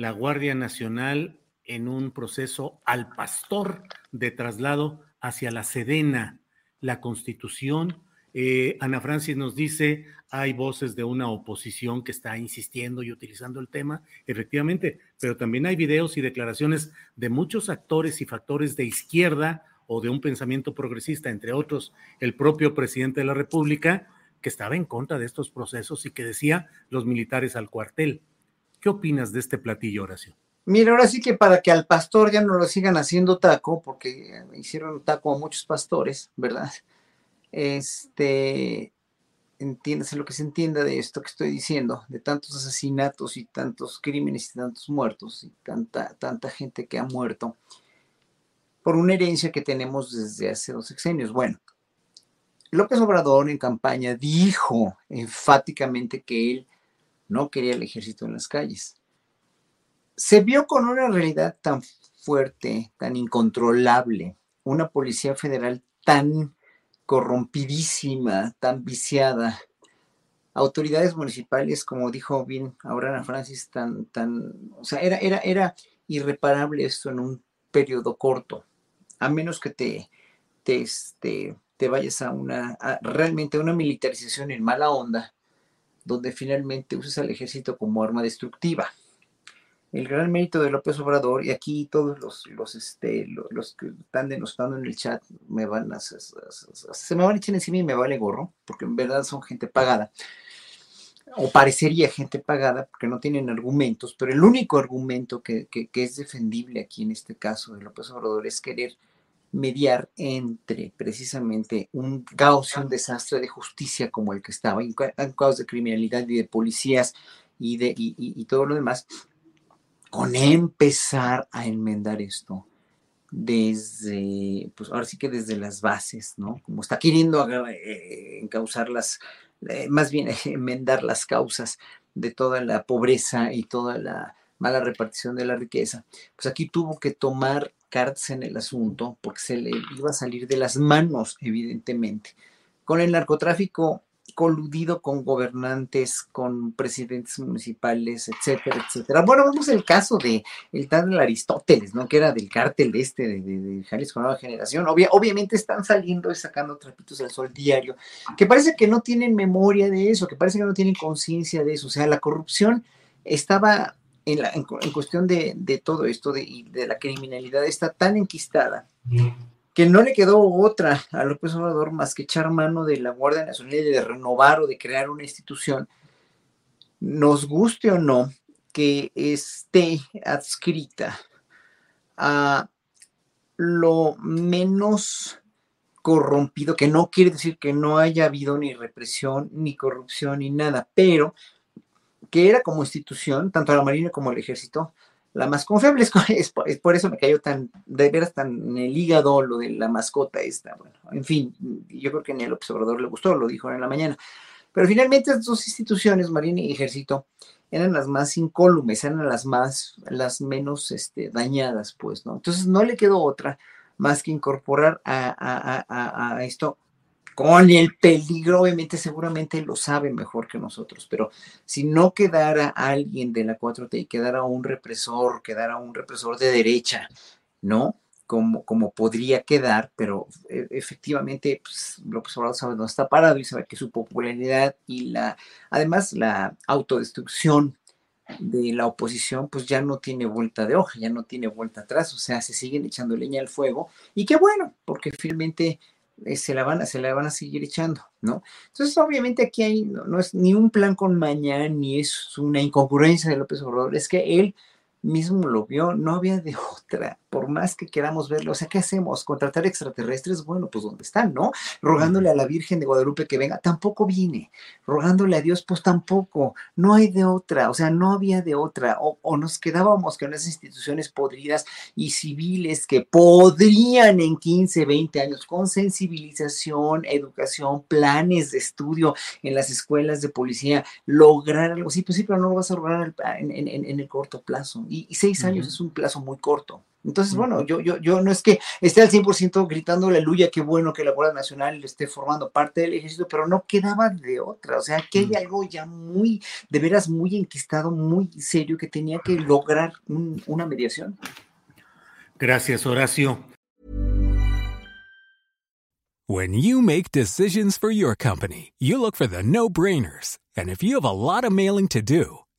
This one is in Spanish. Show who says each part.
Speaker 1: la Guardia Nacional en un proceso al pastor de traslado hacia la Sedena, la Constitución. Eh, Ana Francis nos dice, hay voces de una oposición que está insistiendo y utilizando el tema, efectivamente, pero también hay videos y declaraciones de muchos actores y factores de izquierda o de un pensamiento progresista, entre otros el propio presidente de la República, que estaba en contra de estos procesos y que decía los militares al cuartel. ¿Qué opinas de este platillo, Horacio?
Speaker 2: Mira, ahora sí que para que al pastor ya no lo sigan haciendo taco, porque hicieron taco a muchos pastores, ¿verdad? Este, entiéndase lo que se entienda de esto que estoy diciendo, de tantos asesinatos y tantos crímenes y tantos muertos y tanta, tanta gente que ha muerto por una herencia que tenemos desde hace dos sexenios. Bueno, López Obrador en campaña dijo enfáticamente que él no quería el ejército en las calles. Se vio con una realidad tan fuerte, tan incontrolable, una policía federal tan corrompidísima, tan viciada, autoridades municipales, como dijo bien ahora Francis, tan, tan, o sea, era, era, era irreparable esto en un periodo corto, a menos que te, te, este, te vayas a una, realmente a una militarización en mala onda, donde finalmente usas al ejército como arma destructiva. El gran mérito de López Obrador, y aquí todos los, los, este, los, que están denostando en el chat me van a, se me van a echar encima y me vale gorro, porque en verdad son gente pagada, o parecería gente pagada, porque no tienen argumentos, pero el único argumento que, que, que es defendible aquí en este caso de López Obrador es querer mediar entre precisamente un caos y un desastre de justicia como el que estaba, un caos de criminalidad y de policías y, de, y, todo lo demás, con empezar a enmendar esto desde, pues ahora sí que desde las bases, ¿no? Como está queriendo eh, encauzar las, eh, más bien enmendar las causas de toda la pobreza y toda la mala repartición de la riqueza, pues aquí tuvo que tomar cartas en el asunto porque se le iba a salir de las manos, evidentemente. Con el narcotráfico coludido con gobernantes, con presidentes municipales, etcétera, etcétera. Bueno, vemos el caso de el tal Aristóteles, ¿no? Que era del cártel este de, de, de Jalisco Nueva Generación. obviamente están saliendo y sacando trapitos al sol diario, que parece que no tienen memoria de eso, que parece que no tienen conciencia de eso. O sea, la corrupción estaba en, cuestión de, todo esto de, de, la criminalidad está tan enquistada que no le quedó otra a López Obrador más que echar mano de la Guardia Nacional y de renovar o de crear una institución, nos guste o no, que esté adscrita a lo menos corrompido, que no quiere decir que no haya habido ni represión, ni corrupción, ni nada, pero que era como institución, tanto la Marina como el Ejército, la más confiable. Es, por eso me cayó tan, de veras tan en el hígado lo de la mascota esta. Bueno, en fin, yo creo que ni el observador le gustó, lo dijo en la mañana. Pero finalmente estas dos instituciones, Marina y Ejército, eran las más incólumes, eran las más, las menos este, dañadas, pues, ¿no? Entonces no le quedó otra más que incorporar a, a, a, a esto con el peligro, obviamente, seguramente lo sabe mejor que nosotros, pero si no quedara alguien de la 4T y quedara un represor, quedara un represor de derecha, ¿no? Como, como podría quedar, pero e, efectivamente pues, López Obrador sabe dónde está parado y sabe que su popularidad y la, además la autodestrucción de la oposición, pues ya no tiene vuelta de hoja, ya no tiene vuelta atrás, o sea, se siguen echando leña al fuego y qué bueno, porque finalmente eh, se, la van a, se la van a seguir echando, ¿no? Entonces, obviamente aquí hay, no, es ni un plan con mañana, ni es una incongruencia de López Obrador, es que él mismo lo vio, no había de otra por más que queramos verlo, o sea, ¿qué hacemos? ¿Contratar extraterrestres? Bueno, pues ¿dónde están, no? Rogándole a la Virgen de Guadalupe que venga, tampoco vine. Rogándole a Dios, pues tampoco. No hay de otra, o sea, no había de otra. O, nos quedábamos con esas instituciones podridas y civiles que podrían en 15, 20 años, con sensibilización, educación, planes de estudio en las escuelas de policía, lograr algo así, pues sí, pero no lo vas a lograr en, el corto plazo. Y, seis años es un plazo muy corto. Entonces, bueno, yo, yo, yo no es que esté al 100% gritando aleluya, qué bueno que la Guardia Nacional esté formando parte del ejército, pero no quedaba de otra. O sea, que hay algo ya muy, de veras, muy enquistado, muy serio, que tenía que lograr una mediación.
Speaker 1: Gracias, Horacio.
Speaker 3: When you make decisions for your company, you look for the no-brainers. And if you have a lot of mailing to do,